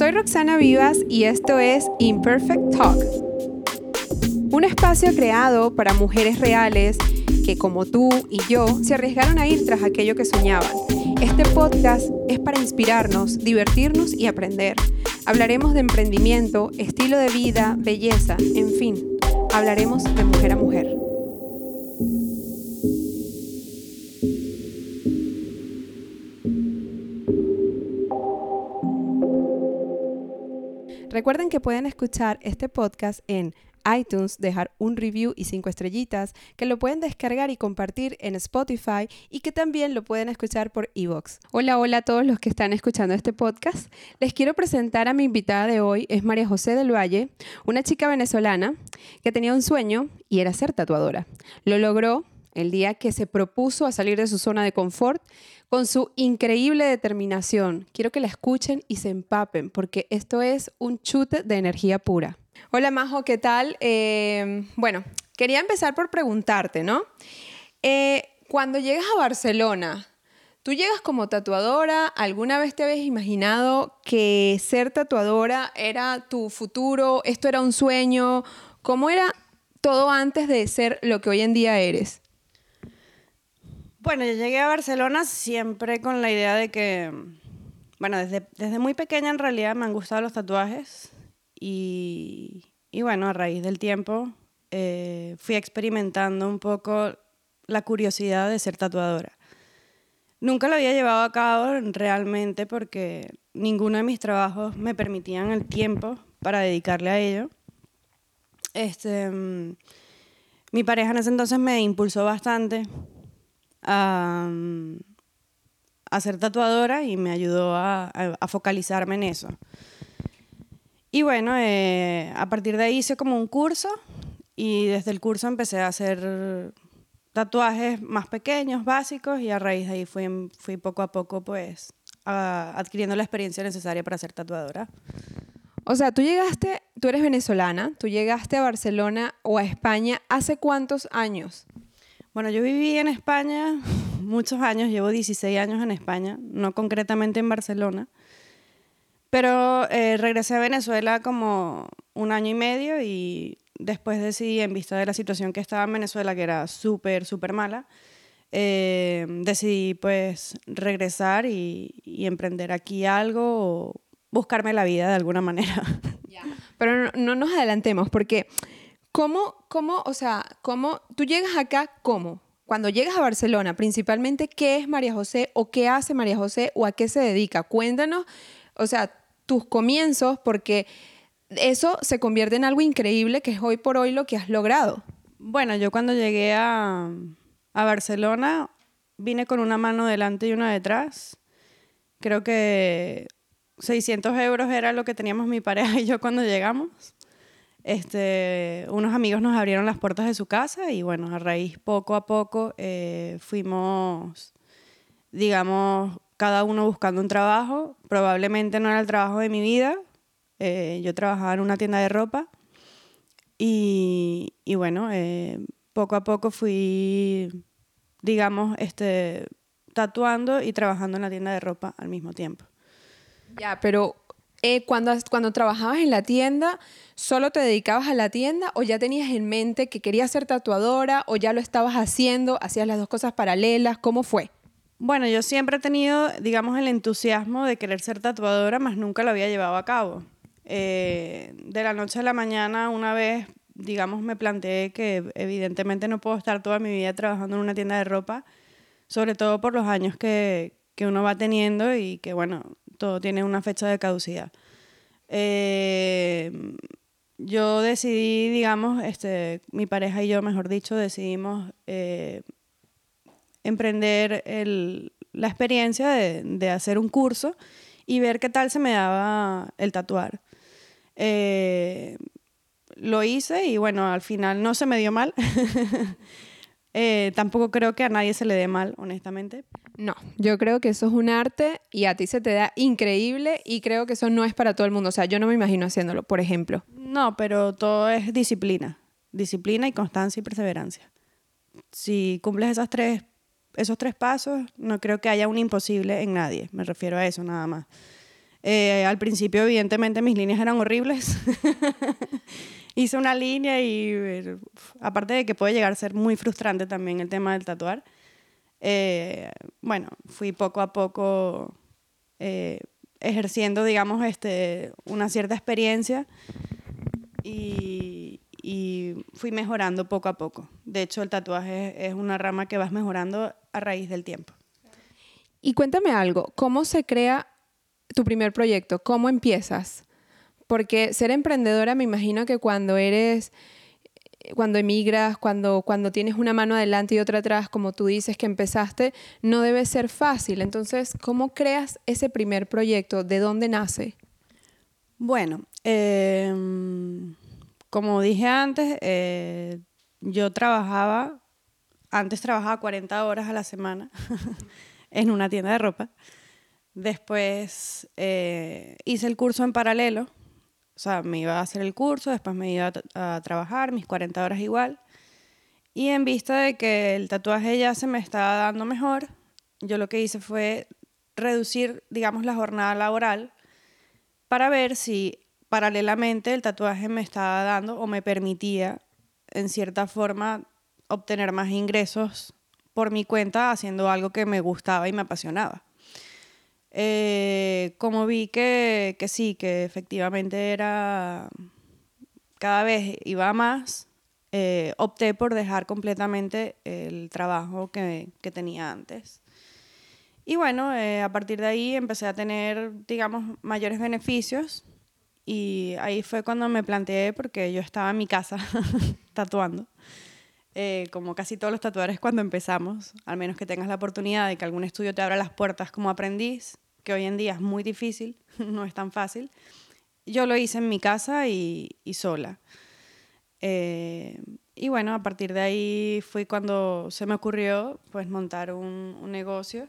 Soy Roxana Vivas y esto es Imperfect Talk, un espacio creado para mujeres reales que como tú y yo se arriesgaron a ir tras aquello que soñaban. Este podcast es para inspirarnos, divertirnos y aprender. Hablaremos de emprendimiento, estilo de vida, belleza, en fin, hablaremos de mujer a mujer. Recuerden que pueden escuchar este podcast en iTunes, dejar un review y cinco estrellitas, que lo pueden descargar y compartir en Spotify y que también lo pueden escuchar por Evox. Hola, hola a todos los que están escuchando este podcast. Les quiero presentar a mi invitada de hoy, es María José del Valle, una chica venezolana que tenía un sueño y era ser tatuadora. Lo logró el día que se propuso a salir de su zona de confort con su increíble determinación. Quiero que la escuchen y se empapen porque esto es un chute de energía pura. Hola Majo, ¿qué tal? Eh, bueno, quería empezar por preguntarte, ¿no? Eh, cuando llegas a Barcelona, tú llegas como tatuadora, ¿alguna vez te habías imaginado que ser tatuadora era tu futuro? ¿Esto era un sueño? ¿Cómo era todo antes de ser lo que hoy en día eres? Bueno, yo llegué a Barcelona siempre con la idea de que, bueno, desde, desde muy pequeña en realidad me han gustado los tatuajes y, y bueno, a raíz del tiempo eh, fui experimentando un poco la curiosidad de ser tatuadora. Nunca lo había llevado a cabo realmente porque ninguno de mis trabajos me permitían el tiempo para dedicarle a ello. Este, mm, mi pareja en ese entonces me impulsó bastante a, ser tatuadora y me ayudó a, focalizarme en eso. Y bueno, eh, a partir de ahí hice como un curso y desde el curso empecé a hacer tatuajes más pequeños, básicos, y a raíz de ahí fui, fui poco a poco pues adquiriendo la experiencia necesaria para ser tatuadora. O sea, tú llegaste, tú eres venezolana, tú llegaste a Barcelona o a España hace cuántos años? Bueno, yo viví en España muchos años, llevo 16 años en España, no concretamente en Barcelona, pero eh, regresé a Venezuela como un año y medio y después decidí, en vista de la situación que estaba en Venezuela, que era súper, súper mala, eh, decidí pues regresar y, emprender aquí algo o buscarme la vida de alguna manera. Pero no nos adelantemos porque ¿Cómo, cómo, o sea, cómo tú llegas acá, cómo? Cuando llegas a Barcelona, principalmente, ¿qué es María José o qué hace María José o a qué se dedica? Cuéntanos, o sea, tus comienzos, porque eso se convierte en algo increíble que es hoy por hoy lo que has logrado. Bueno, yo cuando llegué a, a Barcelona vine con una mano delante y una detrás. Creo que 600 euros era lo que teníamos mi pareja y yo cuando llegamos este, unos amigos nos abrieron las puertas de su casa y bueno, a raíz poco a poco eh, fuimos, digamos, cada uno buscando un trabajo. Probablemente no era el trabajo de mi vida. Eh, yo trabajaba en una tienda de ropa y, y bueno, eh, poco a poco fui, digamos, este, tatuando y trabajando en la tienda de ropa al mismo tiempo. Ya, pero eh, cuando, cuando trabajabas en la tienda, ¿solo te dedicabas a la tienda o ya tenías en mente que querías ser tatuadora o ya lo estabas haciendo, hacías las dos cosas paralelas? ¿Cómo fue? Bueno, yo siempre he tenido, digamos, el entusiasmo de querer ser tatuadora, más nunca lo había llevado a cabo. Eh, de la noche a la mañana, una vez, digamos, me planteé que evidentemente no puedo estar toda mi vida trabajando en una tienda de ropa, sobre todo por los años que, que uno va teniendo y que, bueno, todo tiene una fecha de caducidad. Eh, yo decidí, digamos, este, mi pareja y yo, mejor dicho, decidimos eh, emprender la experiencia de, hacer un curso y ver qué tal se me daba el tatuar. Eh, lo hice y bueno, al final no se me dio mal. Tampoco creo que a nadie se le dé mal, honestamente. No, yo creo que eso es un arte y a ti se te da increíble y creo que eso no es para todo el mundo. O sea, yo no me imagino haciéndolo, por ejemplo. No, pero todo es disciplina. Disciplina y constancia y perseverancia. Si cumples esas tres, esos tres pasos, no creo que haya un imposible en nadie. Me refiero a eso nada más. Eh, al principio, evidentemente, mis líneas eran horribles. Hice una línea y eh, aparte de que puede llegar a ser muy frustrante también el tema del tatuar, eh, bueno, fui poco a poco ejerciendo, digamos, este, una cierta experiencia y, fui mejorando poco a poco. De hecho, el tatuaje es una rama que vas mejorando a raíz del tiempo. Y cuéntame algo, ¿cómo se crea tu primer proyecto? ¿Cómo empiezas? Porque ser emprendedora me imagino que cuando eres, cuando emigras, cuando, cuando tienes una mano adelante y otra atrás, como tú dices que empezaste, no debe ser fácil. Entonces, ¿cómo creas ese primer proyecto? ¿De dónde nace? Bueno, em, como dije antes, eh, yo trabajaba, antes trabajaba 40 horas a la semana en una tienda de ropa. Después eh, hice el curso en paralelo o sea, me iba a hacer el curso, después me iba a, trabajar, mis 40 horas igual. Y en vista de que el tatuaje ya se me estaba dando mejor, yo lo que hice fue reducir, digamos, la jornada laboral para ver si paralelamente el tatuaje me estaba dando o me permitía, en cierta forma, obtener más ingresos por mi cuenta haciendo algo que me gustaba y me apasionaba. Eh, como vi que, que, sí, que efectivamente era cada vez iba más, eh, opté por dejar completamente el trabajo que, que tenía antes. Y bueno, eh, a partir de ahí empecé a tener, digamos, mayores beneficios y ahí fue cuando me planteé, porque yo estaba en mi casa tatuando. Como casi todos los tatuadores cuando empezamos, al menos que tengas la oportunidad de que algún estudio te abra las puertas como aprendiz, que hoy en día es muy difícil, no es tan fácil. Yo lo hice en mi casa y, sola. Eh, y bueno, a partir de ahí fue cuando se me ocurrió pues montar un, negocio,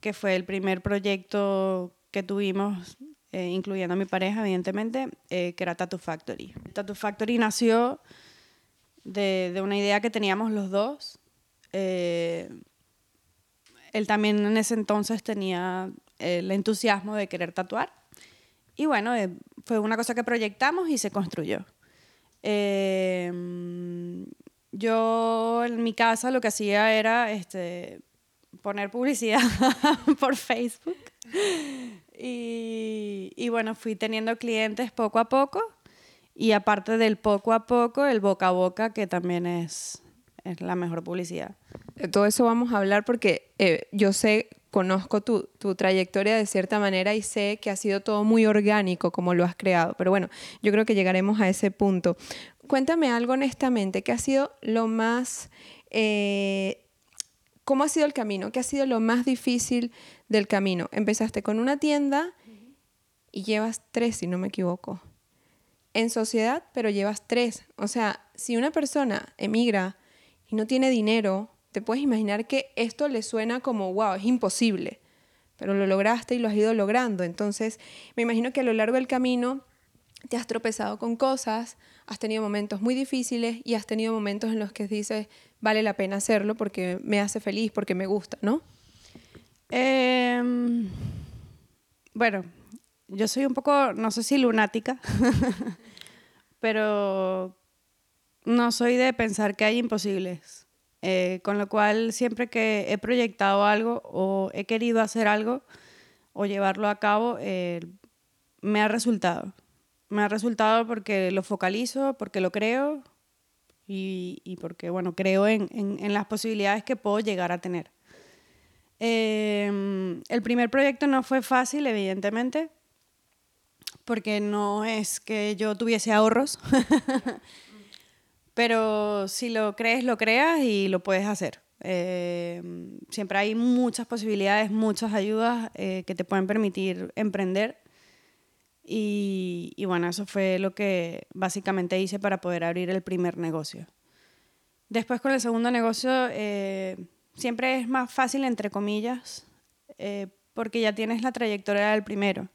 que fue el primer proyecto que tuvimos, eh, incluyendo a mi pareja, evidentemente, eh, que era Tattoo Factory. Tattoo Factory nació de, de, una idea que teníamos los dos él también en ese entonces tenía eh, el entusiasmo de querer tatuar. Y bueno, eh, fue una cosa que proyectamos y se construyó. Em, yo en mi casa lo que hacía era este, poner publicidad por Facebook. Y, y, bueno, fui teniendo clientes poco a poco. Y aparte del poco a poco, el boca a boca, que también es, es la mejor publicidad. De todo eso vamos a hablar porque eh, yo sé, conozco tu, tu, trayectoria de cierta manera y sé que ha sido todo muy orgánico como lo has creado. Pero bueno, yo creo que llegaremos a ese punto. Cuéntame algo honestamente, ¿qué ha sido lo más... Eh, ¿Cómo ha sido el camino? ¿Qué ha sido lo más difícil del camino? Empezaste con una tienda y llevas tres, si no me equivoco. En sociedad, pero llevas tres. O sea, si una persona emigra y no tiene dinero, te puedes imaginar que esto le suena como, wow, es imposible, pero lo lograste y lo has ido logrando. Entonces, me imagino que a lo largo del camino te has tropezado con cosas, has tenido momentos muy difíciles y has tenido momentos en los que dices, vale la pena hacerlo porque me hace feliz, porque me gusta, ¿no? Em, bueno, yo soy un poco, no sé si lunática, pero no soy de pensar que hay imposibles. Eh, con lo cual, siempre que he proyectado algo o he querido hacer algo o llevarlo a cabo, eh, me ha resultado. Me ha resultado porque lo focalizo, porque lo creo y, porque, bueno, creo en, las posibilidades que puedo llegar a tener. Em, el primer proyecto no fue fácil, evidentemente, porque no es que yo tuviese ahorros. Pero si lo crees, lo creas y lo puedes hacer. Eh, siempre hay muchas posibilidades, muchas ayudas eh, que te pueden permitir emprender. Y, y, bueno, eso fue lo que básicamente hice para poder abrir el primer negocio. Después con el segundo negocio, eh, siempre es más fácil, entre comillas, porque ya tienes la trayectoria del primero.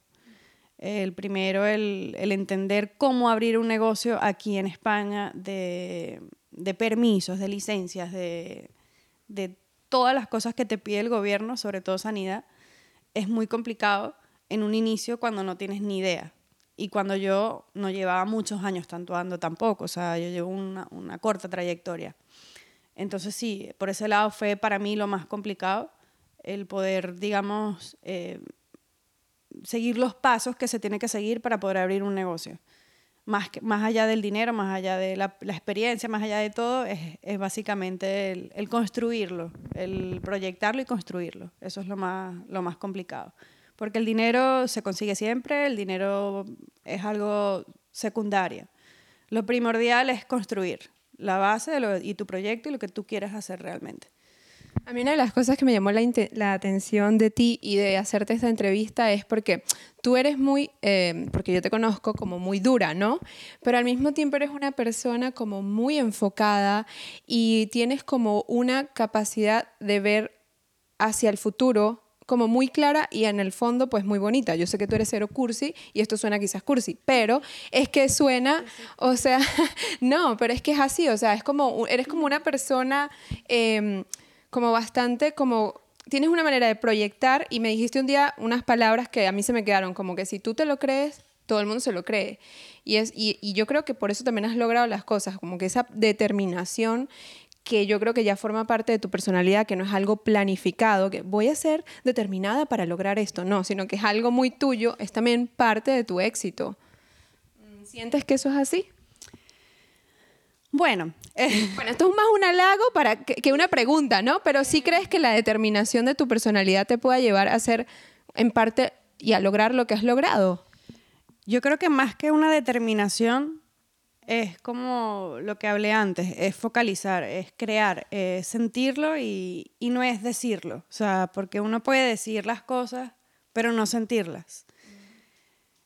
El primero, el, entender cómo abrir un negocio aquí en España de, permisos, de licencias, de, todas las cosas que te pide el gobierno, sobre todo sanidad, es muy complicado. en un inicio cuando no tienes ni idea. Y cuando yo no llevaba muchos años tatuando tampoco, o sea, yo llevo una, una corta trayectoria. Entonces sí, por ese lado fue para mí lo más complicado, el poder, digamos, eh, seguir los pasos que se tiene que seguir para poder abrir un negocio. Más, más allá del dinero, más allá de la, la experiencia, más allá de todo, es, es básicamente el, el, construirlo, el proyectarlo y construirlo. Eso es lo más, lo más complicado. Porque el dinero se consigue siempre, el dinero es algo secundario. Lo primordial es construir la base de lo, y tu proyecto y lo que tú quieres hacer realmente. A mí una de las cosas que me llamó la, la, atención de ti y de hacerte esta entrevista es porque tú eres muy, eh, porque yo te conozco como muy dura, ¿no? Pero al mismo tiempo eres una persona como muy enfocada y tienes como una capacidad de ver hacia el futuro como muy clara y en el fondo pues muy bonita. Yo sé que tú eres cero cursi y esto suena quizás cursi, pero es que suena, o sea, no, pero es que es así, o sea, es como, eres como una persona... Eh, como bastante, como tienes una manera de proyectar y me dijiste un día unas palabras que a mí se me quedaron, como que si tú te lo crees, todo el mundo se lo cree. Y, es, y, yo creo que por eso también has logrado las cosas, como que esa determinación que yo creo que ya forma parte de tu personalidad, que no es algo planificado, que voy a ser determinada para lograr esto, no, sino que es algo muy tuyo, es también parte de tu éxito. ¿Sientes que eso es así? Bueno, eh. bueno, esto es más un halago para que, una pregunta, ¿no? Pero sí crees que la determinación de tu personalidad te pueda llevar a ser, en parte, y a lograr lo que has logrado. Yo creo que más que una determinación es como lo que hablé antes, es focalizar, es crear, es sentirlo y, y no es decirlo. O sea, porque uno puede decir las cosas, pero no sentirlas.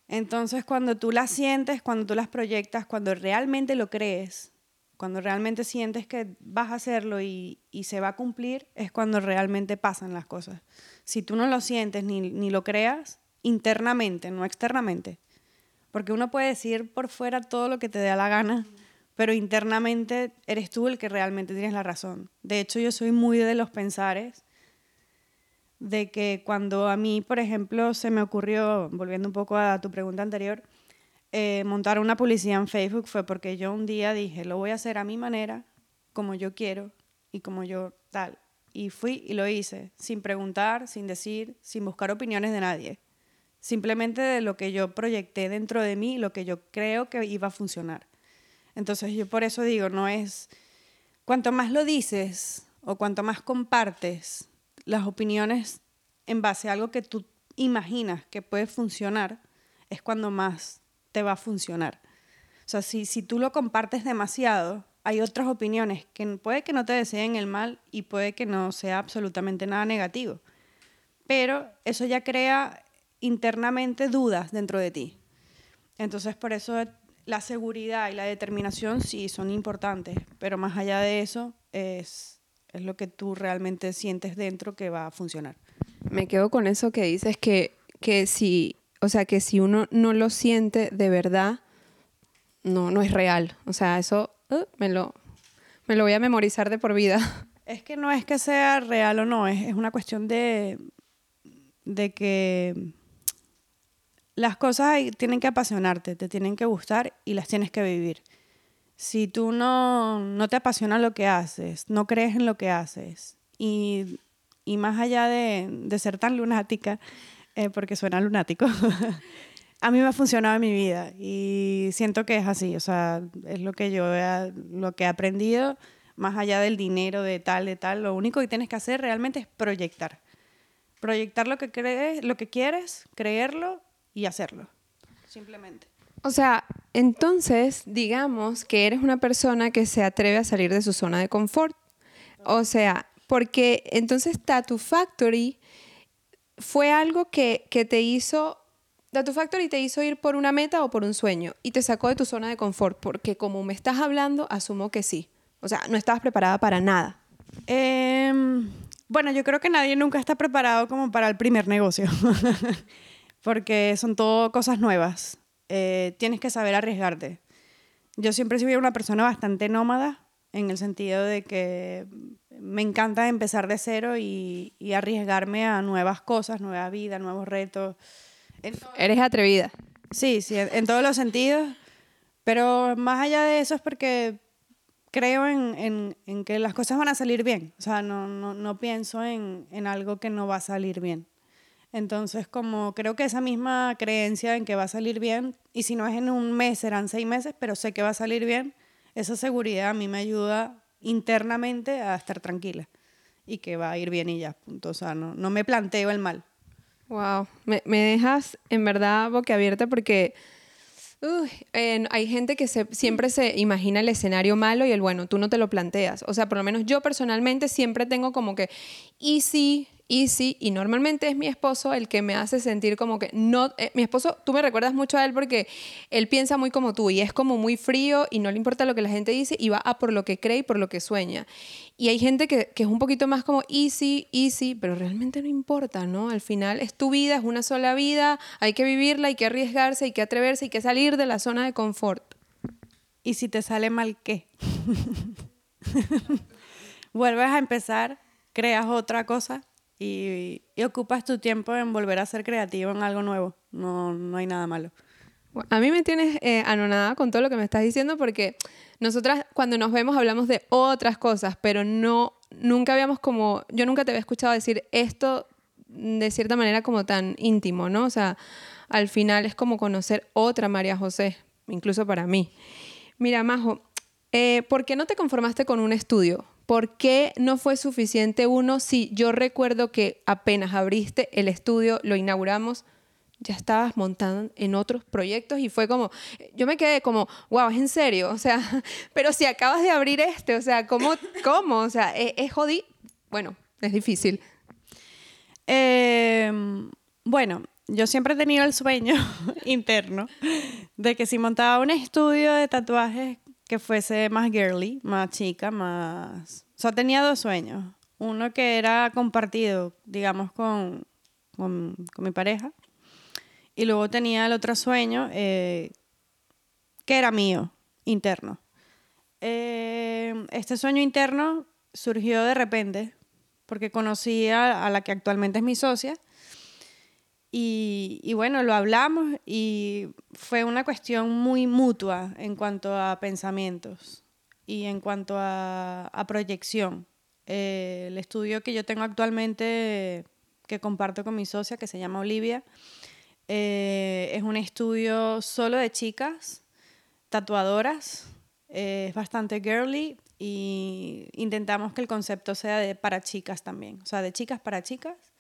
Entonces, cuando tú las sientes, cuando tú las proyectas, cuando realmente lo crees, cuando realmente sientes que vas a hacerlo y, se va a cumplir, es cuando realmente pasan las cosas. Si tú no lo sientes ni, ni, lo creas, internamente, no externamente. Porque uno puede decir por fuera todo lo que te dé la gana, pero internamente eres tú el que realmente tienes la razón. De hecho, yo soy muy de los pensares de que cuando a mí, por ejemplo, se me ocurrió, volviendo un poco a tu pregunta anterior, eh, montar una publicidad en Facebook fue porque yo un día dije, lo voy a hacer a mi manera, como yo quiero y como yo tal. Y fui y lo hice, sin preguntar, sin decir, sin buscar opiniones de nadie. Simplemente de lo que yo proyecté dentro de mí, lo que yo creo que iba a funcionar. Entonces yo por eso digo, no es, cuanto más lo dices o cuanto más compartes las opiniones en base a algo que tú imaginas que puede funcionar, es cuando más te va a funcionar. O sea, si, si tú lo compartes demasiado, hay otras opiniones que puede que no te deseen el mal y puede que no sea absolutamente nada negativo. Pero eso ya crea internamente dudas dentro de ti. Entonces, por eso la seguridad y la determinación sí son importantes, pero más allá de eso es, es lo que tú realmente sientes dentro que va a funcionar. Me quedo con eso que dices que, que si o sea, que si uno no lo siente de verdad, no, no es real. O sea, eso uh, me, lo, me lo voy a memorizar de por vida. Es que no es que sea real o no, es, es una cuestión de, de que las cosas tienen que apasionarte, te tienen que gustar y las tienes que vivir. Si tú no, no te apasiona lo que haces, no crees en lo que haces y, y más allá de, de ser tan lunática, eh, porque suena lunático, a mí me ha funcionado en mi vida y siento que es así, o sea, es lo que yo he, lo que he aprendido, más allá del dinero, de tal, de tal, lo único que tienes que hacer realmente es proyectar. Proyectar lo que crees, lo que quieres, creerlo y hacerlo. Simplemente. O sea, entonces, digamos que eres una persona que se atreve a salir de su zona de confort. O sea, porque entonces Tattoo Factory fue algo que, que te hizo, Tattoo Factory te hizo ir por una meta o por un sueño y te sacó de tu zona de confort, porque como me estás hablando, asumo que sí. O sea, no estabas preparada para nada. Eh, bueno, yo creo que nadie nunca está preparado como para el primer negocio, porque son todo cosas nuevas. Eh, tienes que saber arriesgarte. Yo siempre he sido una persona bastante nómada, en el sentido de que me encanta empezar de cero y, arriesgarme a nuevas cosas, nueva vida, nuevos retos. Eres atrevida. Sí, sí, en, todos los sentidos. Pero más allá de eso es porque creo en, que las cosas van a salir bien. O sea, no, no, pienso en, en, algo que no va a salir bien. Entonces, como creo que esa misma creencia en que va a salir bien, y si no es en un mes, serán seis meses, pero sé que va a salir bien, esa seguridad a mí me ayuda internamente a estar tranquila y que va a ir bien y ya, punto. O sea, no, no me planteo el mal. Wow, me, me dejas en verdad boquiabierta porque hay gente que se, siempre se imagina el escenario malo y el bueno, tú no te lo planteas. O sea, por lo menos yo personalmente siempre tengo como que, ¿y si easy y normalmente es mi esposo el que me hace sentir como que no, eh, mi esposo, tú me recuerdas mucho a él porque él piensa muy como tú y es como muy frío y no le importa lo que la gente dice y va a por lo que cree y por lo que sueña. Y hay gente que, que es un poquito más como easy, easy, pero realmente no importa, ¿no? Al final es tu vida, es una sola vida, hay que vivirla, hay que arriesgarse, hay que atreverse, hay que salir de la zona de confort. ¿Y si te sale mal qué? Vuelves a empezar, creas otra cosa y, ocupas tu tiempo en volver a ser creativo en algo nuevo. No, no hay nada malo. A mí me tienes eh, anonada con todo lo que me estás diciendo porque nosotras cuando nos vemos hablamos de otras cosas, pero no, nunca habíamos como, yo nunca te había escuchado decir esto de cierta manera como tan íntimo, ¿no? O sea, al final es como conocer otra María José, incluso para mí. Mira, Majo, eh, ¿por qué no te conformaste con un estudio? ¿Por qué no fue suficiente uno si yo recuerdo que apenas abriste el estudio, lo inauguramos, ya estabas montando en otros proyectos y fue como, yo me quedé como, wow, es en serio, o sea, pero si acabas de abrir este, o sea, ¿cómo? cómo? O sea, es, es jodido. Bueno, es difícil. Em, bueno, yo siempre he tenido el sueño interno de que si montaba un estudio de tatuajes que fuese más girly, más chica, más... O sea, tenía dos sueños. Uno que era compartido, digamos, con, con, mi pareja. Y luego tenía el otro sueño eh, que era mío, interno. Eh, este sueño interno surgió de repente porque conocí a la que actualmente es mi socia y, bueno, lo hablamos y fue una cuestión muy mutua en cuanto a pensamientos y en cuanto a, proyección. Eh, el estudio que yo tengo actualmente, que comparto con mi socia, que se llama Olivia, eh, es un estudio solo de chicas, tatuadoras, eh, es bastante girly y intentamos que el concepto sea de para chicas también, o sea, de chicas para chicas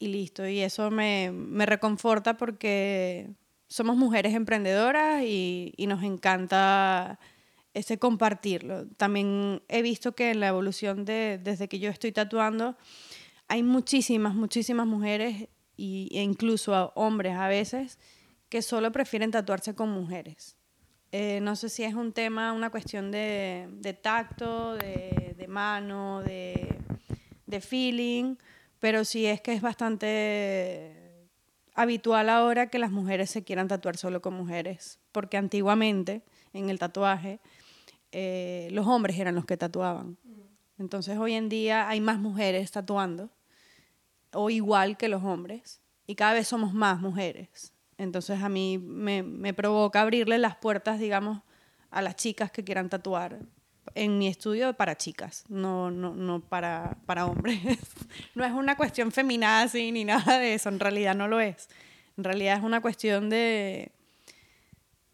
y listo. Y eso me, me reconforta porque somos mujeres emprendedoras y, y, nos encanta ese compartirlo. También he visto que en la evolución de, desde que yo estoy tatuando, hay muchísimas, muchísimas mujeres y, e incluso hombres a veces que solo prefieren tatuarse con mujeres. Eh, no sé si es un tema, una cuestión de, de tacto, de, de mano, de, de feeling, pero sí es que es bastante habitual ahora que las mujeres se quieran tatuar solo con mujeres, porque antiguamente en el tatuaje eh, los hombres eran los que tatuaban. Entonces hoy en día hay más mujeres tatuando, o igual que los hombres, y cada vez somos más mujeres. Entonces a mí me, me provoca abrirle las puertas, digamos, a las chicas que quieran tatuar en mi estudio para chicas, no, no, no para, para hombres. no es una cuestión feminazi ni nada de eso, en realidad no lo es. En realidad es una cuestión de,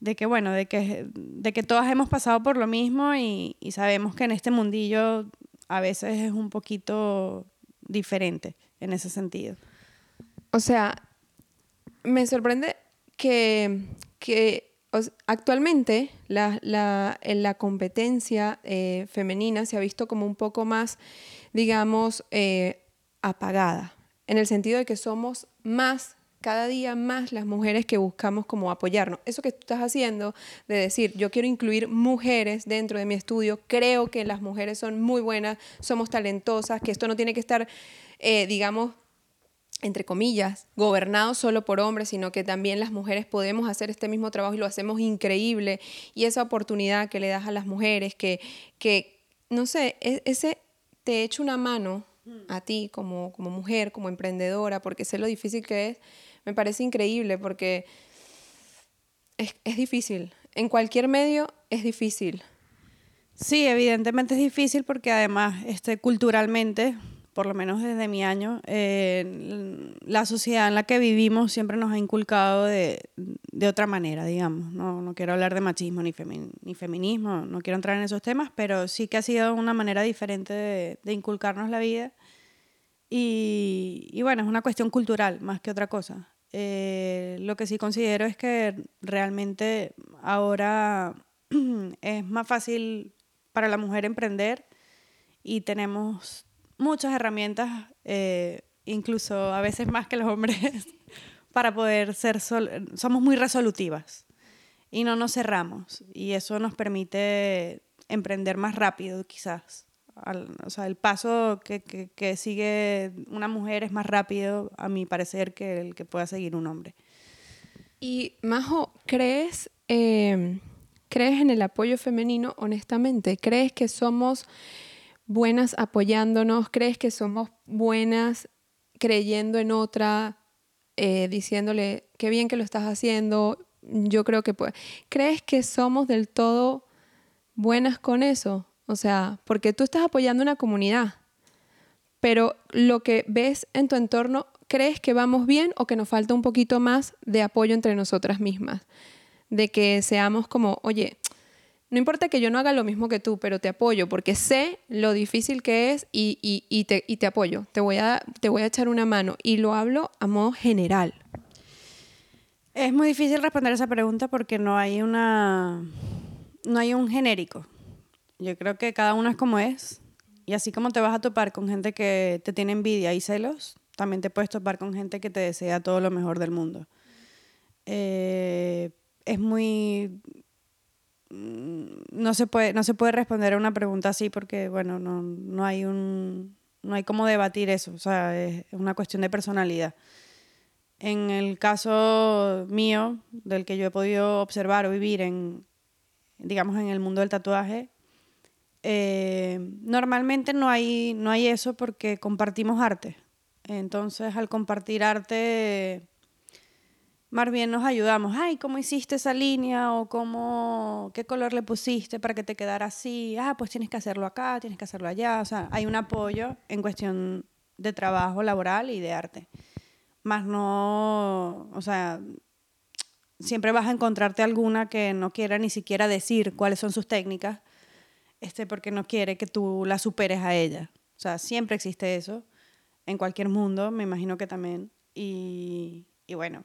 de que, bueno, de que, de que todas hemos pasado por lo mismo y, y sabemos que en este mundillo a veces es un poquito diferente en ese sentido. O sea, me sorprende que, que actualmente la, la, la competencia eh, femenina se ha visto como un poco más, digamos, eh, apagada, en el sentido de que somos más cada día más las mujeres que buscamos como apoyarnos. Eso que tú estás haciendo de decir, yo quiero incluir mujeres dentro de mi estudio, creo que las mujeres son muy buenas, somos talentosas, que esto no tiene que estar, eh, digamos, entre comillas, gobernado solo por hombres, sino que también las mujeres podemos hacer este mismo trabajo y lo hacemos increíble. Y esa oportunidad que le das a las mujeres, que, que no sé, e, ese te echo una mano a ti como, como mujer, como emprendedora, porque sé lo difícil que es, me parece increíble porque es, es difícil. En cualquier medio es difícil. Sí, evidentemente es difícil porque además este, culturalmente, por lo menos desde mi año, eh, la sociedad en la que vivimos siempre nos ha inculcado de, de otra manera, digamos. No, no, quiero hablar de machismo ni, ni, feminismo, no quiero entrar en esos temas, pero sí que ha sido una manera diferente de, de inculcarnos la vida. Y, y, bueno, es una cuestión cultural más que otra cosa. Eh, lo que sí considero es que realmente ahora es más fácil para la mujer emprender y tenemos muchas herramientas, eh, incluso a veces más que los hombres, para poder ser, somos muy resolutivas y no nos cerramos y eso nos permite emprender más rápido quizás. o sea, el paso que, que, sigue una mujer es más rápido, a mi parecer, que el que pueda seguir un hombre. Y, Majo, ¿crees, eh, ¿crees en el apoyo femenino honestamente? ¿Crees que somos buenas apoyándonos? ¿Crees que somos buenas creyendo en otra, eh, diciéndole qué bien que lo estás haciendo? Yo creo que puede. ¿Crees que somos del todo buenas con eso? O sea, porque tú estás apoyando una comunidad, pero lo que ves en tu entorno, ¿crees que vamos bien o que nos falta un poquito más de apoyo entre nosotras mismas? De que seamos como, oye, no importa que yo no haga lo mismo que tú, pero te apoyo porque sé lo difícil que es y, y, te, y te, apoyo. Te voy, a, te voy a echar una mano y lo hablo a modo general. Es muy difícil responder esa pregunta porque no hay una no hay un genérico. Yo creo que cada uno es como es y así como te vas a topar con gente que te tiene envidia y celos, también te puedes topar con gente que te desea todo lo mejor del mundo. Eh, es muy no se puede, no se puede responder a una pregunta así porque, bueno, no, no hay un, no hay cómo debatir eso, o sea, es una cuestión de personalidad. En el caso mío, del que yo he podido observar o vivir en, digamos, en el mundo del tatuaje, eh, normalmente no hay, no hay eso porque compartimos arte. Entonces, al compartir arte, más bien nos ayudamos. Ay, ¿cómo hiciste esa línea? O cómo, qué color le pusiste para que te quedara así. Ah, pues tienes que hacerlo acá, tienes que hacerlo allá. O sea, hay un apoyo en cuestión de trabajo laboral y de arte. Más no, o sea, siempre vas a encontrarte alguna que no quiera ni siquiera decir cuáles son sus técnicas, este, porque no quiere que tú la superes a ella. O sea, siempre existe eso en cualquier mundo, me imagino que también. Y, y bueno,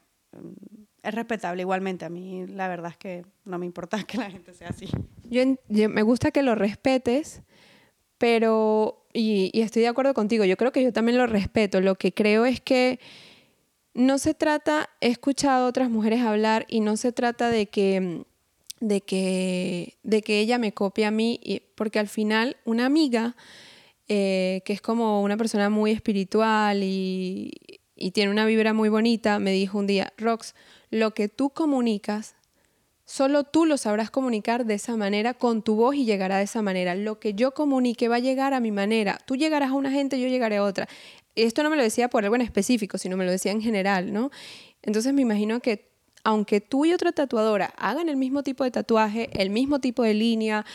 es respetable igualmente. A mí la verdad es que no me importa que la gente sea así. Yo, me gusta que lo respetes, pero, y, estoy de acuerdo contigo, yo creo que yo también lo respeto. Lo que creo es que no se trata, he escuchado a otras mujeres hablar y no se trata de que, de que, de que ella me copie a mí, porque al final una amiga, eh, que es como una persona muy espiritual y, y tiene una vibra muy bonita, me dijo un día, Rox, lo que tú comunicas, solo tú lo sabrás comunicar de esa manera con tu voz y llegará de esa manera. Lo que yo comunique va a llegar a mi manera. Tú llegarás a una gente, yo llegaré a otra. Esto no me lo decía por algo en específico, sino me lo decía en general, ¿no? Entonces me imagino que aunque tú y otra tatuadora hagan el mismo tipo de tatuaje, el mismo tipo de línea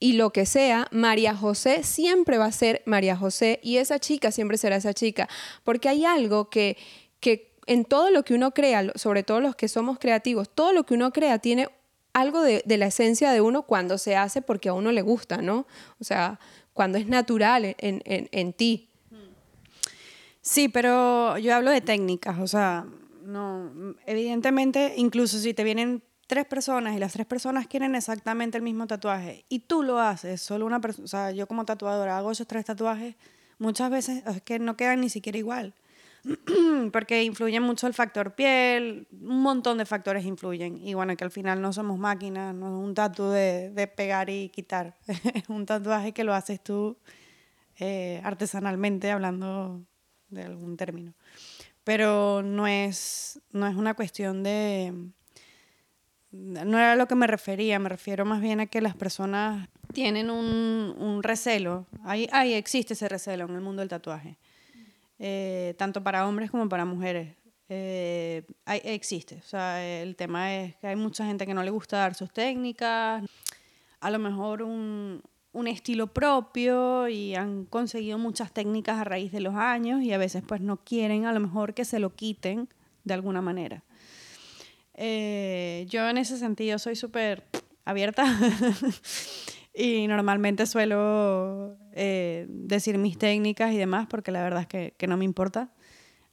y lo que sea, María José siempre va a ser María José y esa chica siempre será esa chica, porque hay algo que, que en todo lo que uno crea, sobre todo los que somos creativos, todo lo que uno crea tiene algo de, la esencia de uno cuando se hace porque a uno le gusta, ¿no? O sea, cuando es natural en, en, en ti. Sí, pero yo hablo de técnicas, o sea, no, evidentemente, incluso si te vienen tres personas y las tres personas quieren exactamente el mismo tatuaje y tú lo haces, solo una persona, o sea, yo como tatuadora hago esos tres tatuajes, muchas veces es que no quedan ni siquiera igual, porque influye mucho el factor piel, un montón de factores influyen y bueno, que al final no somos máquinas, no es un tatu de, de pegar y quitar, es un tatuaje que lo haces tú eh, artesanalmente hablando de algún término, pero no es, no es una cuestión de no era lo que me refería, me refiero más bien a que las personas tienen un, un recelo, ahí, ahí existe ese recelo en el mundo del tatuaje, eh, tanto para hombres como para mujeres. Eh, existe, o sea, el tema es que hay mucha gente que no le gusta dar sus técnicas, a lo mejor un, un estilo propio y han conseguido muchas técnicas a raíz de los años y a veces pues no quieren a lo mejor que se lo quiten de alguna manera. Eh, yo en ese sentido soy súper abierta y normalmente suelo eh, decir mis técnicas y demás porque la verdad es que, que, no me importa.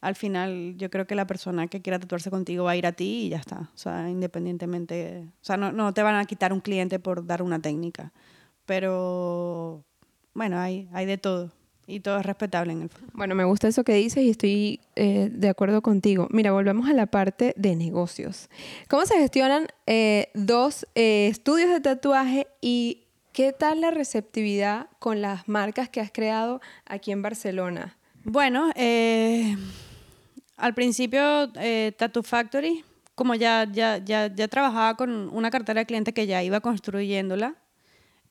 Al final yo creo que la persona que quiera tatuarse contigo va a ir a ti y ya está. O sea, independientemente, o sea, no, no te van a quitar un cliente por dar una técnica. Pero bueno, hay, hay de todo y todo es respetable en el fondo. Bueno, me gusta eso que dices y estoy eh, de acuerdo contigo. Mira, volvemos a la parte de negocios. ¿Cómo se gestionan eh, dos eh, estudios de tatuaje y qué tal la receptividad con las marcas que has creado aquí en Barcelona? Bueno, al principio Tattoo Factory, como ya, ya, ya, ya trabajaba con una cartera de clientes que ya iba construyéndola,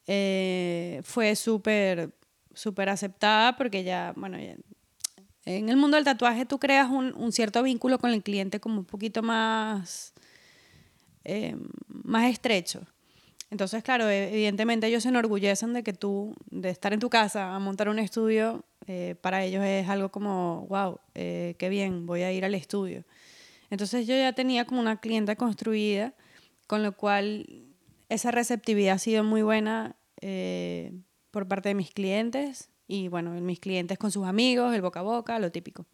fue súper súper aceptada porque ya, bueno, en el mundo del tatuaje tú creas un, cierto vínculo con el cliente como un poquito más, eh, más estrecho. Entonces, claro, evidentemente ellos se enorgullecen de que tú, de estar en tu casa a montar un estudio, eh, para ellos es algo como, wow, qué bien, voy a ir al estudio. Entonces yo ya tenía como una clienta construida, con lo cual esa receptividad ha sido muy buena eh, por parte de mis clientes y bueno, mis clientes con sus amigos, el boca a boca, lo típico.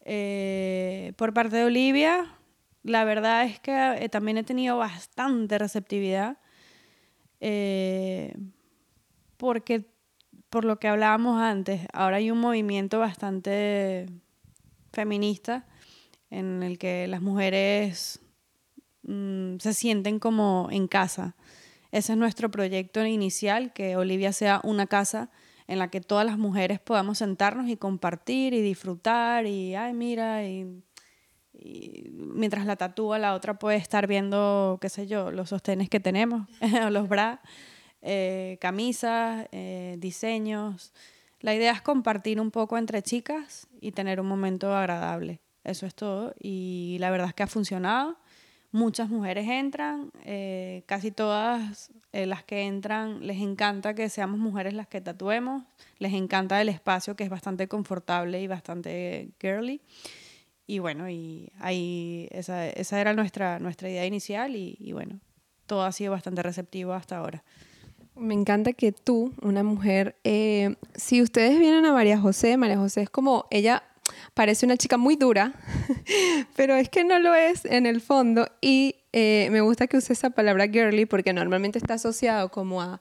Eh, por parte de Olivia, la verdad es que eh, también he tenido bastante receptividad porque por lo que hablábamos antes, ahora hay un movimiento bastante feminista en el que las mujeres Mm, se sienten como en casa. Ese es nuestro proyecto inicial, que Olivia sea una casa en la que todas las mujeres podamos sentarnos y compartir y disfrutar y, ay, mira, y, mientras la tatúa, la otra puede estar viendo, qué sé yo, los sostenes que tenemos, los bras, eh, camisas, eh, diseños. La idea es compartir un poco entre chicas y tener un momento agradable. Eso es todo. Y la verdad es que ha funcionado muchas mujeres entran, eh, casi todas eh, las que entran les encanta que seamos mujeres las que tatuemos, les encanta el espacio que es bastante confortable y bastante girly. Y bueno, y ahí esa, esa era nuestra, nuestra idea inicial y, y bueno, todo ha sido bastante receptivo hasta ahora. Me encanta que tú, una mujer, eh, si ustedes vienen a María José, María José es como, ella parece una chica muy dura, pero es que no lo es en el fondo. Y eh, me gusta que use esa palabra girly porque normalmente está asociado como a,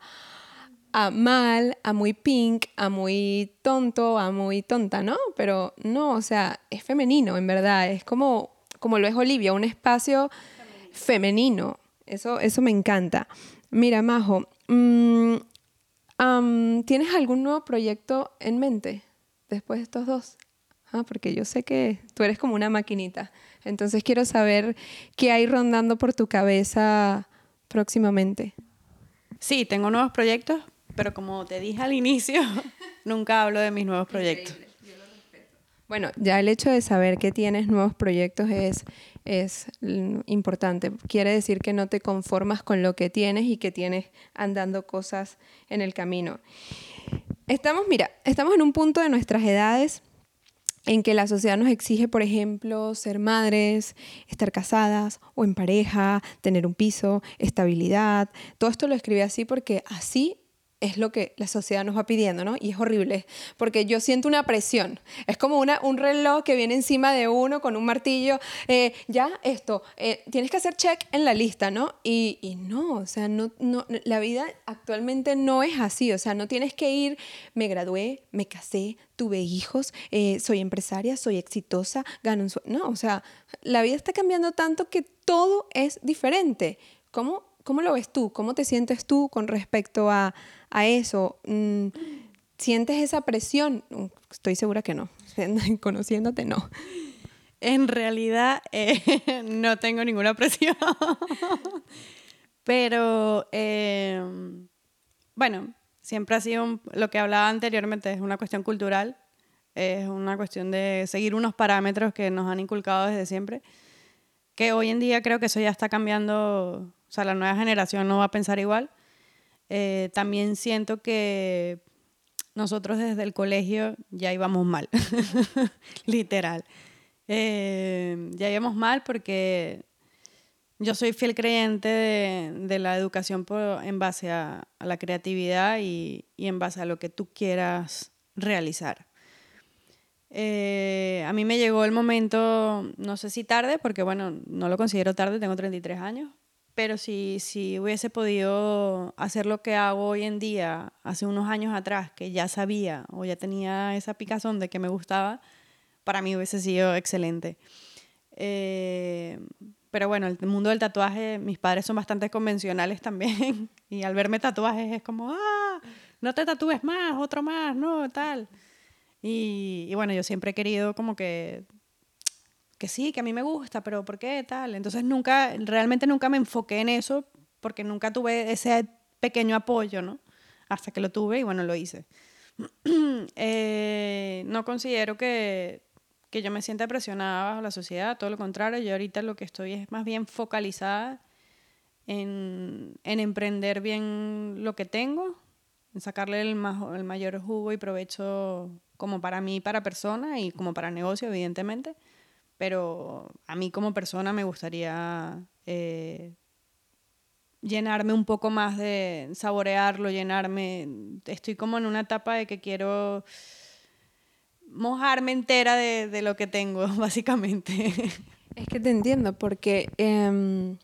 mal, a muy pink, a muy tonto, a muy tonta, ¿no? Pero no, o sea, es femenino, en verdad. Es como, como lo es Olivia, un espacio femenino. Eso, eso me encanta. Mira, Majo, mm, ¿tienes algún nuevo proyecto en mente después de estos dos? Ah, porque yo sé que tú eres como una maquinita. Entonces quiero saber qué hay rondando por tu cabeza próximamente. Sí, tengo nuevos proyectos, pero como te dije al inicio, nunca hablo de mis nuevos proyectos. Bueno, ya el hecho de saber que tienes nuevos proyectos es, es importante. Quiere decir que no te conformas con lo que tienes y que tienes andando cosas en el camino. Estamos, mira, estamos en un punto de nuestras edades en que la sociedad nos exige, por ejemplo, ser madres, estar casadas o en pareja, tener un piso, estabilidad. Todo esto lo escribí así porque así es lo que la sociedad nos va pidiendo, ¿no? Y es horrible, porque yo siento una presión. Es como una, un reloj que viene encima de uno con un martillo. Eh, ya, esto, eh, tienes que hacer check en la lista, ¿no? Y, y, no, o sea, no, no, la vida actualmente no es así. O sea, no tienes que ir, me gradué, me casé, tuve hijos, eh, soy empresaria, soy exitosa, gano un sueldo. No, o sea, la vida está cambiando tanto que todo es diferente. ¿Cómo, ¿Cómo lo ves tú? ¿Cómo te sientes tú con respecto a, a eso? Mm, ¿Sientes esa presión? Estoy segura que no. Conociéndote, no. En realidad eh, no tengo ninguna presión. Pero em, bueno, siempre ha sido lo que hablaba anteriormente, es una cuestión cultural, es una cuestión de seguir unos parámetros que nos han inculcado desde siempre, que hoy en día creo que eso ya está cambiando, o sea, la nueva generación no va a pensar igual. Eh, también siento que nosotros desde el colegio ya íbamos mal, literal. Eh, ya íbamos mal porque yo soy fiel creyente de, la educación en base a, la creatividad y, en base a lo que tú quieras realizar. Eh, a mí me llegó el momento, no sé si tarde, porque bueno, no lo considero tarde, tengo 33 años, pero si, si hubiese podido hacer lo que hago hoy en día, hace unos años atrás, que ya sabía o ya tenía esa picazón de que me gustaba, para mí hubiese sido excelente. Eh, pero bueno, el mundo del tatuaje, mis padres son bastante convencionales también. Y al verme tatuajes es como, ah, no te tatúes más, otro más, no, tal. Y, y, bueno, yo siempre he querido como que, que sí, que a mí me gusta, pero ¿por qué tal? Entonces nunca, realmente nunca me enfoqué en eso porque nunca tuve ese pequeño apoyo, ¿no? Hasta que lo tuve y bueno, lo hice. eh, no considero que que yo me sienta presionada bajo la sociedad, todo lo contrario, yo ahorita lo que estoy es más bien focalizada en, en emprender bien lo que tengo, en sacarle el, el mayor jugo y provecho como para mí, para persona y como para negocio, evidentemente, pero a mí como persona me gustaría eh, llenarme un poco más de saborearlo, llenarme, estoy como en una etapa de que quiero mojarme entera de, lo que tengo, básicamente. Es que te entiendo, porque em,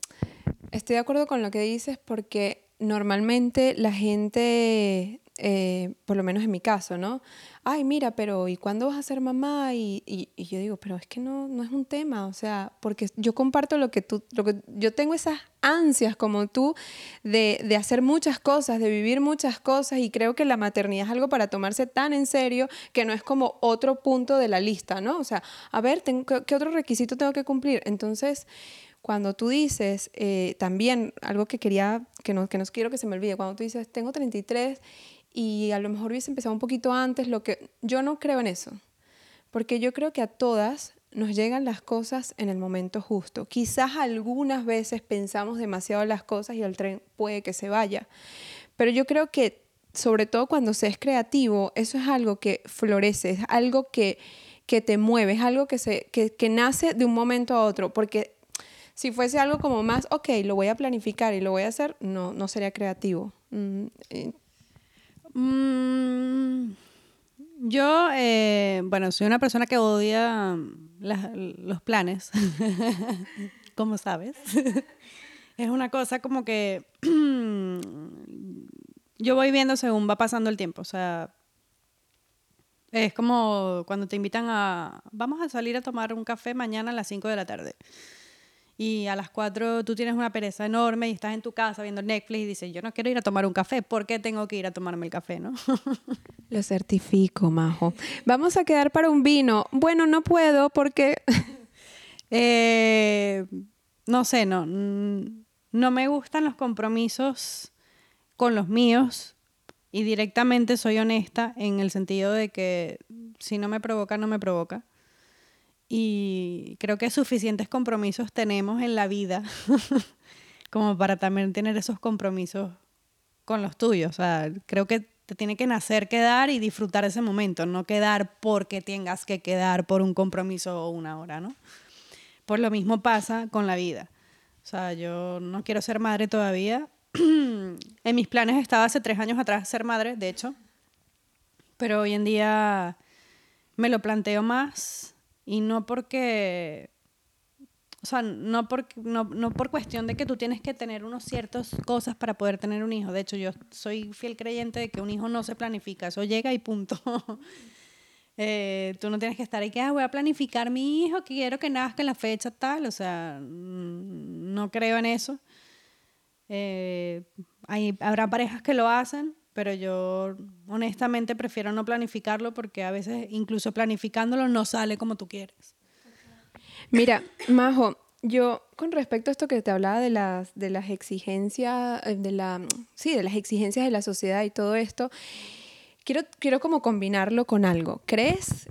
estoy de acuerdo con lo que dices, porque normalmente la gente, eh, por lo menos en mi caso, ¿no? Ay, mira, pero ¿y cuándo vas a ser mamá? Y, y, y, yo digo, pero es que no, no es un tema, o sea, porque yo comparto lo que tú, lo que yo tengo esas ansias como tú de, de hacer muchas cosas, de vivir muchas cosas y creo que la maternidad es algo para tomarse tan en serio que no es como otro punto de la lista, ¿no? O sea, a ver, tengo, ¿qué otro requisito tengo que cumplir? Entonces cuando tú dices, eh, también algo que quería, que no, que no quiero que se me olvide, cuando tú dices, tengo 33 y a lo mejor hubiese empezado un poquito antes, lo que yo no creo en eso, porque yo creo que a todas nos llegan las cosas en el momento justo. Quizás algunas veces pensamos demasiado las cosas y el tren puede que se vaya, pero yo creo que sobre todo cuando se es creativo, eso es algo que florece, es algo que, que te mueve, es algo que, se, que, que nace de un momento a otro, porque si fuese algo como más, ok, lo voy a planificar y lo voy a hacer, no, no sería creativo. Mm, eh. mm, yo, eh, bueno, soy una persona que odia los planes, como sabes. es una cosa como que yo voy viendo según va pasando el tiempo, o sea, es como cuando te invitan a, vamos a salir a tomar un café mañana a las 5 de la tarde y a las 4 tú tienes una pereza enorme y estás en tu casa viendo Netflix y dices, yo no quiero ir a tomar un café, ¿por qué tengo que ir a tomarme el café, no? Lo certifico, Majo. Vamos a quedar para un vino. Bueno, no puedo porque... Eh, no sé, no, no me gustan los compromisos con los míos y directamente soy honesta en el sentido de que si no me provoca, no me provoca y creo que suficientes compromisos tenemos en la vida como para también tener esos compromisos con los tuyos. O sea, creo que te tiene que nacer quedar y disfrutar ese momento, no quedar porque tengas que quedar por un compromiso o una hora, ¿no? Pues lo mismo pasa con la vida. O sea, yo no quiero ser madre todavía. en mis planes estaba hace tres años atrás ser madre, de hecho. Pero hoy en día me lo planteo más y no porque, o sea, no por, no, no por cuestión de que tú tienes que tener unas ciertas cosas para poder tener un hijo. De hecho, yo soy fiel creyente de que un hijo no se planifica, eso llega y punto. Eh, tú no tienes que estar ahí que ah, voy a planificar mi hijo, quiero que nazca en la fecha tal, o sea, no creo en eso. Eh, hay, habrá parejas que lo hacen, pero yo honestamente prefiero no planificarlo porque a veces incluso planificándolo no sale como tú quieres. Mira, Majo, yo con respecto a esto que te hablaba de las, de las exigencias, eh, de la, sí, de las exigencias de la sociedad y todo esto, quiero, quiero como combinarlo con algo. ¿Crees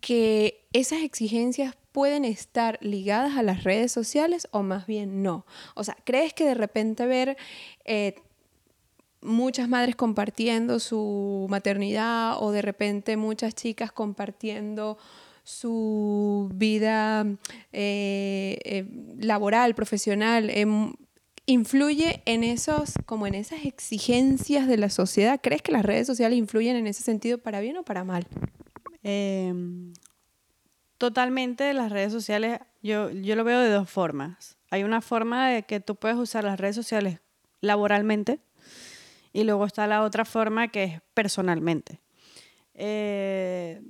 que esas exigencias pueden estar ligadas a las redes sociales o más bien no? O sea, ¿crees que de repente ver eh, muchas madres compartiendo su maternidad o de repente muchas chicas compartiendo su vida eh, eh, laboral, profesional, em, influye en esos, como en esas exigencias de la sociedad. ¿Crees que las redes sociales influyen en ese sentido para bien o para mal? Em, totalmente las redes sociales, yo, yo lo veo de dos formas. Hay una forma de que tú puedes usar las redes sociales laboralmente, y luego está la otra forma que es personalmente. Eh,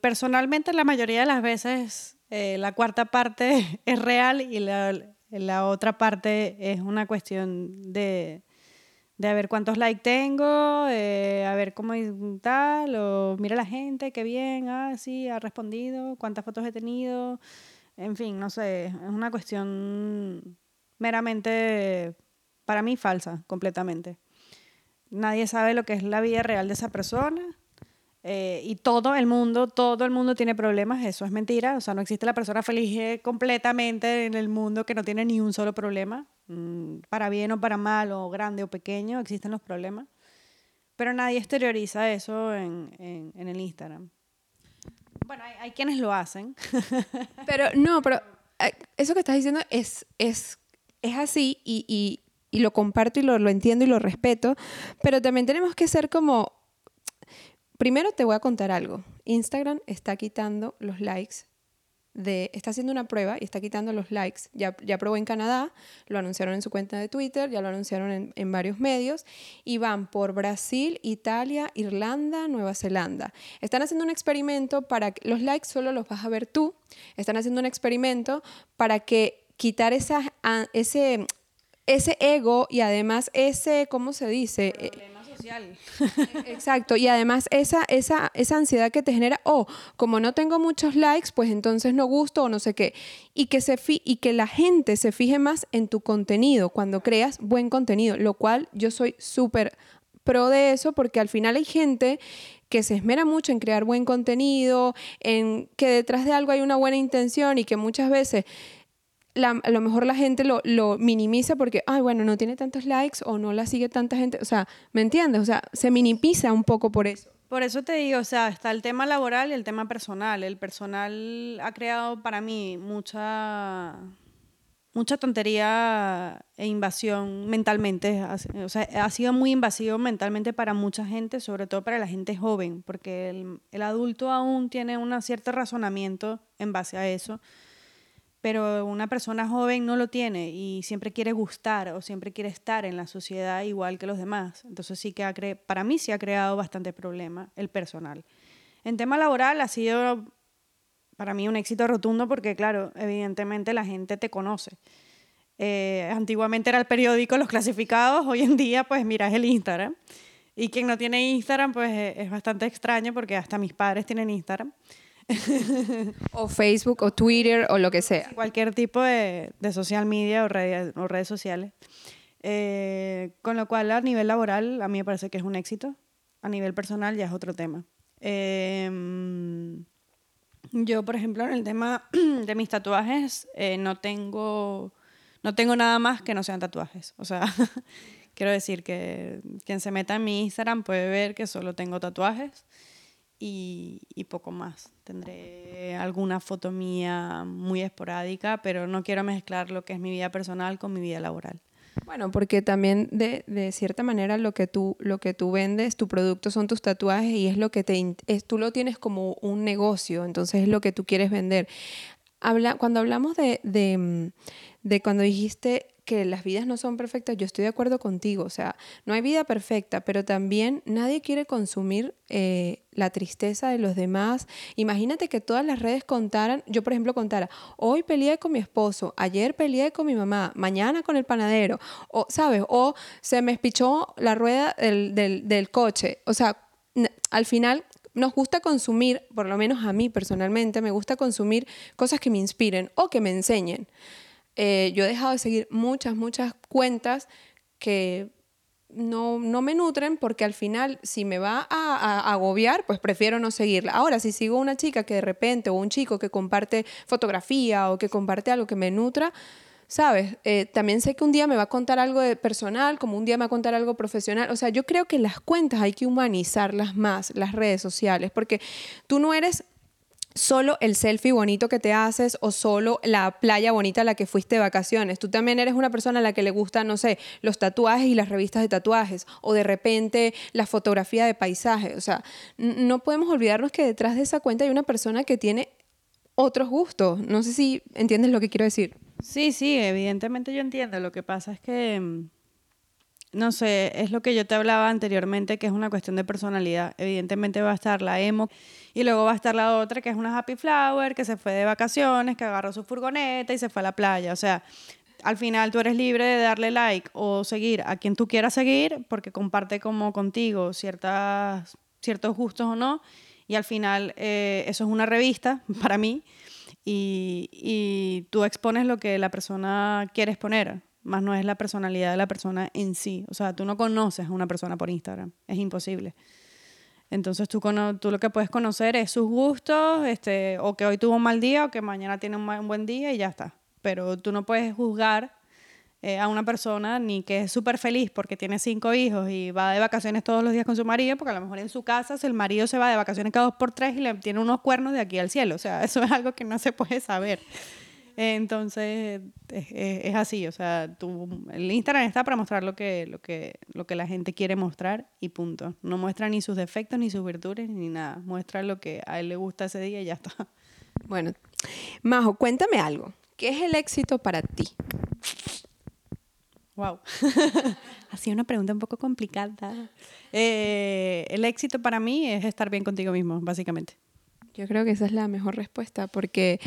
personalmente, la mayoría de las veces, eh, la cuarta parte es real y la, otra parte es una cuestión de, de a ver cuántos likes tengo, eh, a ver cómo tal, o mira la gente, qué bien, ah, sí, ha respondido, cuántas fotos he tenido, en fin, no sé, es una cuestión meramente, para mí, falsa, completamente. Nadie sabe lo que es la vida real de esa persona. Eh, y todo el mundo, todo el mundo tiene problemas, eso es mentira, o sea, no existe la persona feliz eh, completamente en el mundo que no tiene ni un solo problema, mm, para bien o para mal, o grande o pequeño, existen los problemas, pero nadie exterioriza eso en, en, el Instagram. Bueno, hay, quienes lo hacen. pero no, pero eh, eso que estás diciendo es, es, es así y, y lo comparto y lo, lo entiendo y lo respeto, pero también tenemos que ser como... Primero te voy a contar algo. Instagram está quitando los likes de, está haciendo una prueba y está quitando los likes. Ya, ya probó en Canadá, lo anunciaron en su cuenta de Twitter, ya lo anunciaron en, en, varios medios y van por Brasil, Italia, Irlanda, Nueva Zelanda. Están haciendo un experimento para que los likes solo los vas a ver tú. Están haciendo un experimento para que quitar esa, ese ese ego y además ese, ¿cómo se dice? Eh, problema social. Exacto, y además esa, esa, esa ansiedad que te genera, oh, como no tengo muchos likes, pues entonces no gusto o no sé qué. Y que, se fi y que la gente se fije más en tu contenido cuando creas buen contenido, lo cual yo soy súper pro de eso porque al final hay gente que se esmera mucho en crear buen contenido, en que detrás de algo hay una buena intención y que muchas veces a lo mejor la gente lo, lo, minimiza porque, ay, bueno, no tiene tantos likes o no la sigue tanta gente. O sea, ¿me entiendes? O sea, se minimiza un poco por eso. Por eso te digo, o sea, está el tema laboral y el tema personal. El personal ha creado para mí mucha, mucha tontería e invasión mentalmente. O sea, ha sido muy invasivo mentalmente para mucha gente, sobre todo para la gente joven, porque el, el adulto aún tiene un cierto razonamiento en base a eso pero una persona joven no lo tiene y siempre quiere gustar o siempre quiere estar en la sociedad igual que los demás. Entonces sí que ha para mí sí ha creado bastante problema el personal. En tema laboral ha sido para mí un éxito rotundo porque, claro, evidentemente la gente te conoce. Eh, antiguamente era el periódico, los clasificados, hoy en día pues mira, el Instagram. Y quien no tiene Instagram pues es bastante extraño porque hasta mis padres tienen Instagram. o Facebook o Twitter o lo que sea. Cualquier tipo de, de social media o, o redes sociales. Eh, con lo cual a nivel laboral a mí me parece que es un éxito. A nivel personal ya es otro tema. Em, yo, por ejemplo, en el tema de mis tatuajes, eh, no, tengo, no tengo nada más que no sean tatuajes. O sea, quiero decir que quien se meta en mi Instagram puede ver que solo tengo tatuajes y, y, poco más. Tendré alguna foto mía muy esporádica, pero no quiero mezclar lo que es mi vida personal con mi vida laboral. Bueno, porque también de, de cierta manera lo que, tú, lo que tú vendes, tu producto son tus tatuajes y es lo que te, es, tú lo tienes como un negocio, entonces es lo que tú quieres vender. Habla, cuando hablamos de, de, de cuando dijiste que las vidas no son perfectas, yo estoy de acuerdo contigo. O sea, no hay vida perfecta, pero también nadie quiere consumir eh, la tristeza de los demás. Imagínate que todas las redes contaran, yo por ejemplo contara, hoy peleé con mi esposo, ayer peleé con mi mamá, mañana con el panadero, o, ¿sabes? O se me espichó la rueda del, del, del coche. O sea, al final nos gusta consumir, por lo menos a mí personalmente, me gusta consumir cosas que me inspiren o que me enseñen. Eh, yo he dejado de seguir muchas, muchas cuentas que no, no, me nutren porque al final si me va a, agobiar, pues prefiero no seguirla. Ahora, si sigo una chica que de repente o un chico que comparte fotografía o que comparte algo que me nutra, ¿sabes? Eh, también sé que un día me va a contar algo de personal, como un día me va a contar algo profesional. O sea, yo creo que las cuentas hay que humanizarlas más, las redes sociales, porque tú no eres solo el selfie bonito que te haces o solo la playa bonita a la que fuiste de vacaciones. Tú también eres una persona a la que le gustan, no sé, los tatuajes y las revistas de tatuajes o de repente la fotografía de paisaje. O sea, no podemos olvidarnos que detrás de esa cuenta hay una persona que tiene otros gustos. No sé si entiendes lo que quiero decir. Sí, sí, evidentemente yo entiendo. Lo que pasa es que mm, no sé, es lo que yo te hablaba anteriormente, que es una cuestión de personalidad. Evidentemente va a estar la emo y luego va a estar la otra, que es una happy flower, que se fue de vacaciones, que agarró su furgoneta y se fue a la playa. O sea, al final tú eres libre de darle like o seguir a quien tú quieras seguir, porque comparte como contigo ciertas, ciertos gustos o no. Y al final eh, eso es una revista para mí y, y tú expones lo que la persona quiere exponer más no es la personalidad de la persona en sí. O sea, tú no conoces a una persona por Instagram, es imposible. Entonces tú, tú lo que puedes conocer es sus gustos, este, o que hoy tuvo un mal día, o que mañana tiene un, buen día y ya está. Pero tú no puedes juzgar eh, a una persona ni que es súper feliz porque tiene cinco hijos y va de vacaciones todos los días con su marido, porque a lo mejor en su casa el marido se va de vacaciones cada dos por tres y le tiene unos cuernos de aquí al cielo. O sea, eso es algo que no se puede saber. Entonces, es, así, o sea, tu, el Instagram está para mostrar lo que, lo, que, lo que la gente quiere mostrar y punto. No muestra ni sus defectos, ni sus virtudes, ni nada. Muestra lo que a él le gusta ese día y ya está. Bueno, Majo, cuéntame algo. ¿Qué es el éxito para ti? Wow. ha sido una pregunta un poco complicada. Eh, el éxito para mí es estar bien contigo mismo, básicamente. Yo creo que esa es la mejor respuesta, porque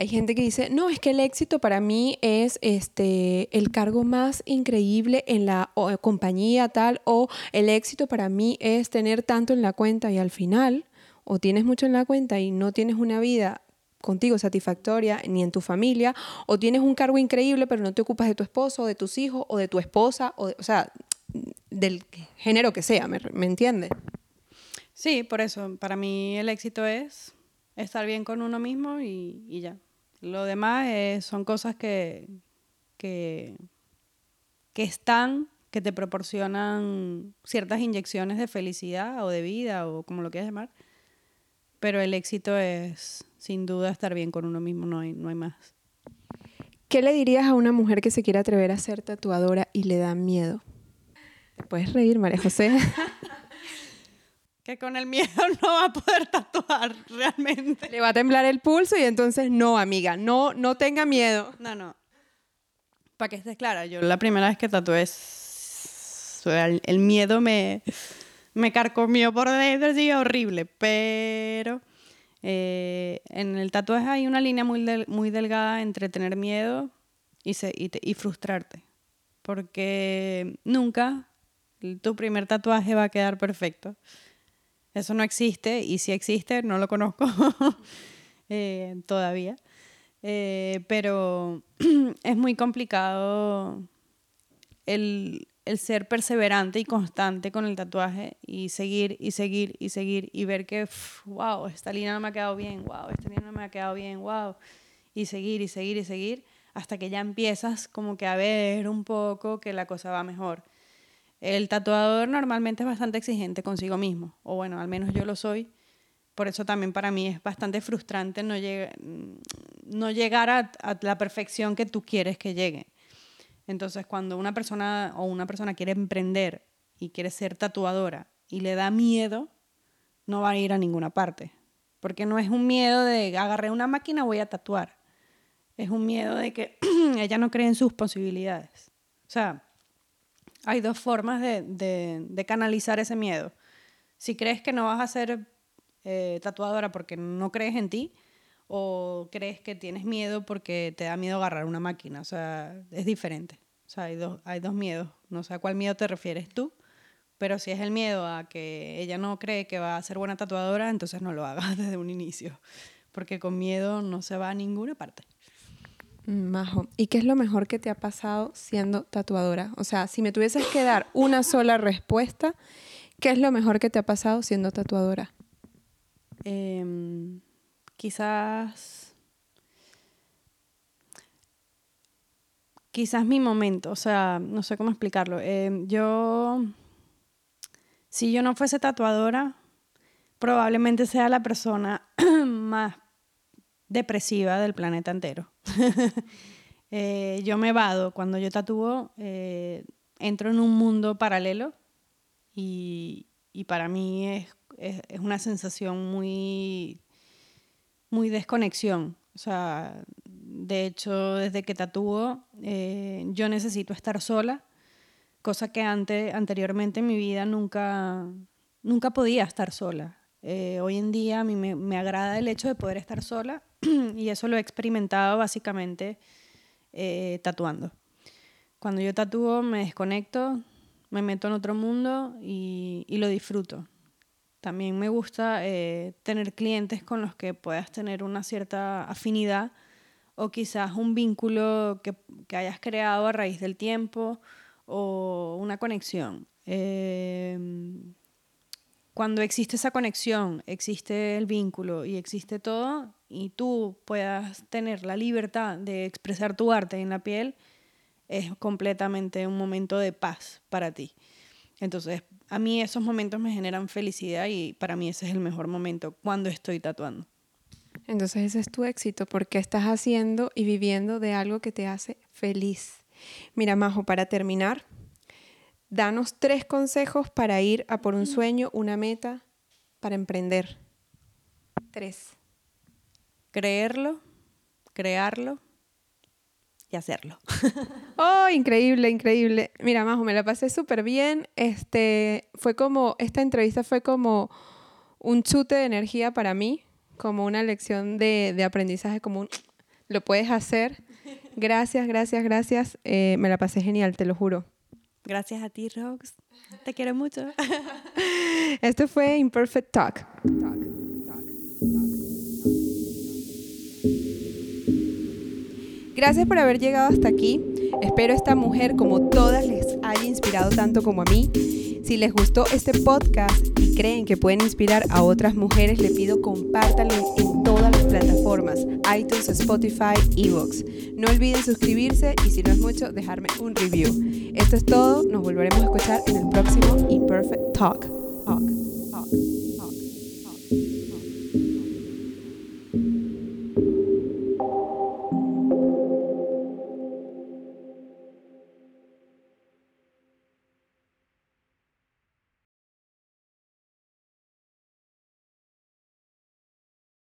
hay gente que dice, no, es que el éxito para mí es este, el cargo más increíble en la compañía tal, o el éxito para mí es tener tanto en la cuenta y al final, o tienes mucho en la cuenta y no tienes una vida contigo satisfactoria ni en tu familia, o tienes un cargo increíble pero no te ocupas de tu esposo, o de tus hijos, o de tu esposa, o, o sea, del género que sea, ¿me, me entiendes? Sí, por eso, para mí el éxito es estar bien con uno mismo y ya. Lo demás eh, son cosas que, que, que están, que te proporcionan ciertas inyecciones de felicidad o de vida o como lo quieras llamar. Pero el éxito es, sin duda, estar bien con uno mismo, no hay, no hay más. ¿Qué le dirías a una mujer que se quiere atrever a ser tatuadora y le da miedo? Te puedes reír, María José. que con el miedo no va a poder tatuar realmente. Le va a temblar el pulso y entonces no, amiga, no, no tenga miedo. No, no. Para que estés clara, yo la primera vez que tatué, el, el miedo me, me carcomió por dentro, sí, horrible, pero eh, en el tatuaje hay una línea muy, muy delgada entre tener miedo y, y, y frustrarte, porque nunca tu primer tatuaje va a quedar perfecto. Eso no existe y si existe no lo conozco eh, todavía. Eh, pero es muy complicado el, el, ser perseverante y constante con el tatuaje y seguir y seguir y seguir y ver que, wow, esta línea no me ha quedado bien, wow, esta línea no me ha quedado bien, wow. Y seguir y seguir y seguir hasta que ya empiezas como que a ver un poco que la cosa va mejor. El tatuador normalmente es bastante exigente consigo mismo, o bueno, al menos yo lo soy. Por eso también para mí es bastante frustrante no, no llegar a, la perfección que tú quieres que llegue. Entonces, cuando una persona o una persona quiere emprender y quiere ser tatuadora y le da miedo, no va a ir a ninguna parte. Porque no es un miedo de agarré una máquina, voy a tatuar. Es un miedo de que ella no cree en sus posibilidades. O sea, hay dos formas de, canalizar ese miedo. Si crees que no vas a ser eh, tatuadora porque no crees en ti, o crees que tienes miedo porque te da miedo agarrar una máquina. O sea, es diferente. O sea, hay dos, hay dos miedos. No sé a cuál miedo te refieres tú, Pero si es el miedo a que ella no cree que va a ser buena tatuadora, entonces no lo haga desde un inicio, porque con miedo no se va a ninguna parte. Majo, ¿y qué es lo mejor que te ha pasado siendo tatuadora? O sea, si me tuvieses que dar una sola respuesta, ¿qué es lo mejor que te ha pasado siendo tatuadora? Em, quizás quizás mi momento, o sea, no sé cómo explicarlo. Em, yo, si yo no fuese tatuadora, probablemente sea la persona más depresiva del planeta entero. Eh, yo me vado, cuando yo tatúo, eh, entro en un mundo paralelo y, para mí es, es, una sensación muy, muy desconexión. O sea, de hecho, desde que tatúo, eh, yo necesito estar sola, cosa que anteriormente en mi vida nunca, nunca podía estar sola. Eh, hoy en día a mí me, agrada el hecho de poder estar sola y eso lo he experimentado básicamente eh, tatuando. Cuando yo tatúo me desconecto, me meto en otro mundo y, lo disfruto. También me gusta tener clientes con los que puedas tener una cierta afinidad o quizás un vínculo que, hayas creado a raíz del tiempo o una conexión. Cuando existe esa conexión, existe el vínculo y existe todo, y tú puedas tener la libertad de expresar tu arte en la piel, es completamente un momento de paz para ti. Entonces, a mí esos momentos me generan felicidad y para mí ese es el mejor momento cuando estoy tatuando. Entonces ese es tu éxito porque estás haciendo y viviendo de algo que te hace feliz. Mira, Majo, para terminar, danos tres consejos para ir a por un sueño, una meta, para emprender. Tres. Creerlo, crearlo y hacerlo. oh, increíble, increíble. Mira, Majo, me la pasé súper bien. Este, fue como, esta entrevista fue como un chute de energía para mí como una lección de, de aprendizaje, como lo puedes hacer. Gracias, gracias, gracias. Eh, me la pasé genial, te lo juro. Gracias a ti, Rox. Te quiero mucho. Esto fue Imperfect Talk. Gracias por haber llegado hasta aquí. Espero esta mujer, como todas, les haya inspirado tanto como a mí. Si les gustó este podcast y creen que pueden inspirar a otras mujeres, le pido compártanlo en todas las plataformas, iTunes, Spotify, Evox. No olviden suscribirse y si no es mucho, dejarme un review. Esto es todo, nos volveremos a escuchar en el próximo Imperfect Talk. Talk.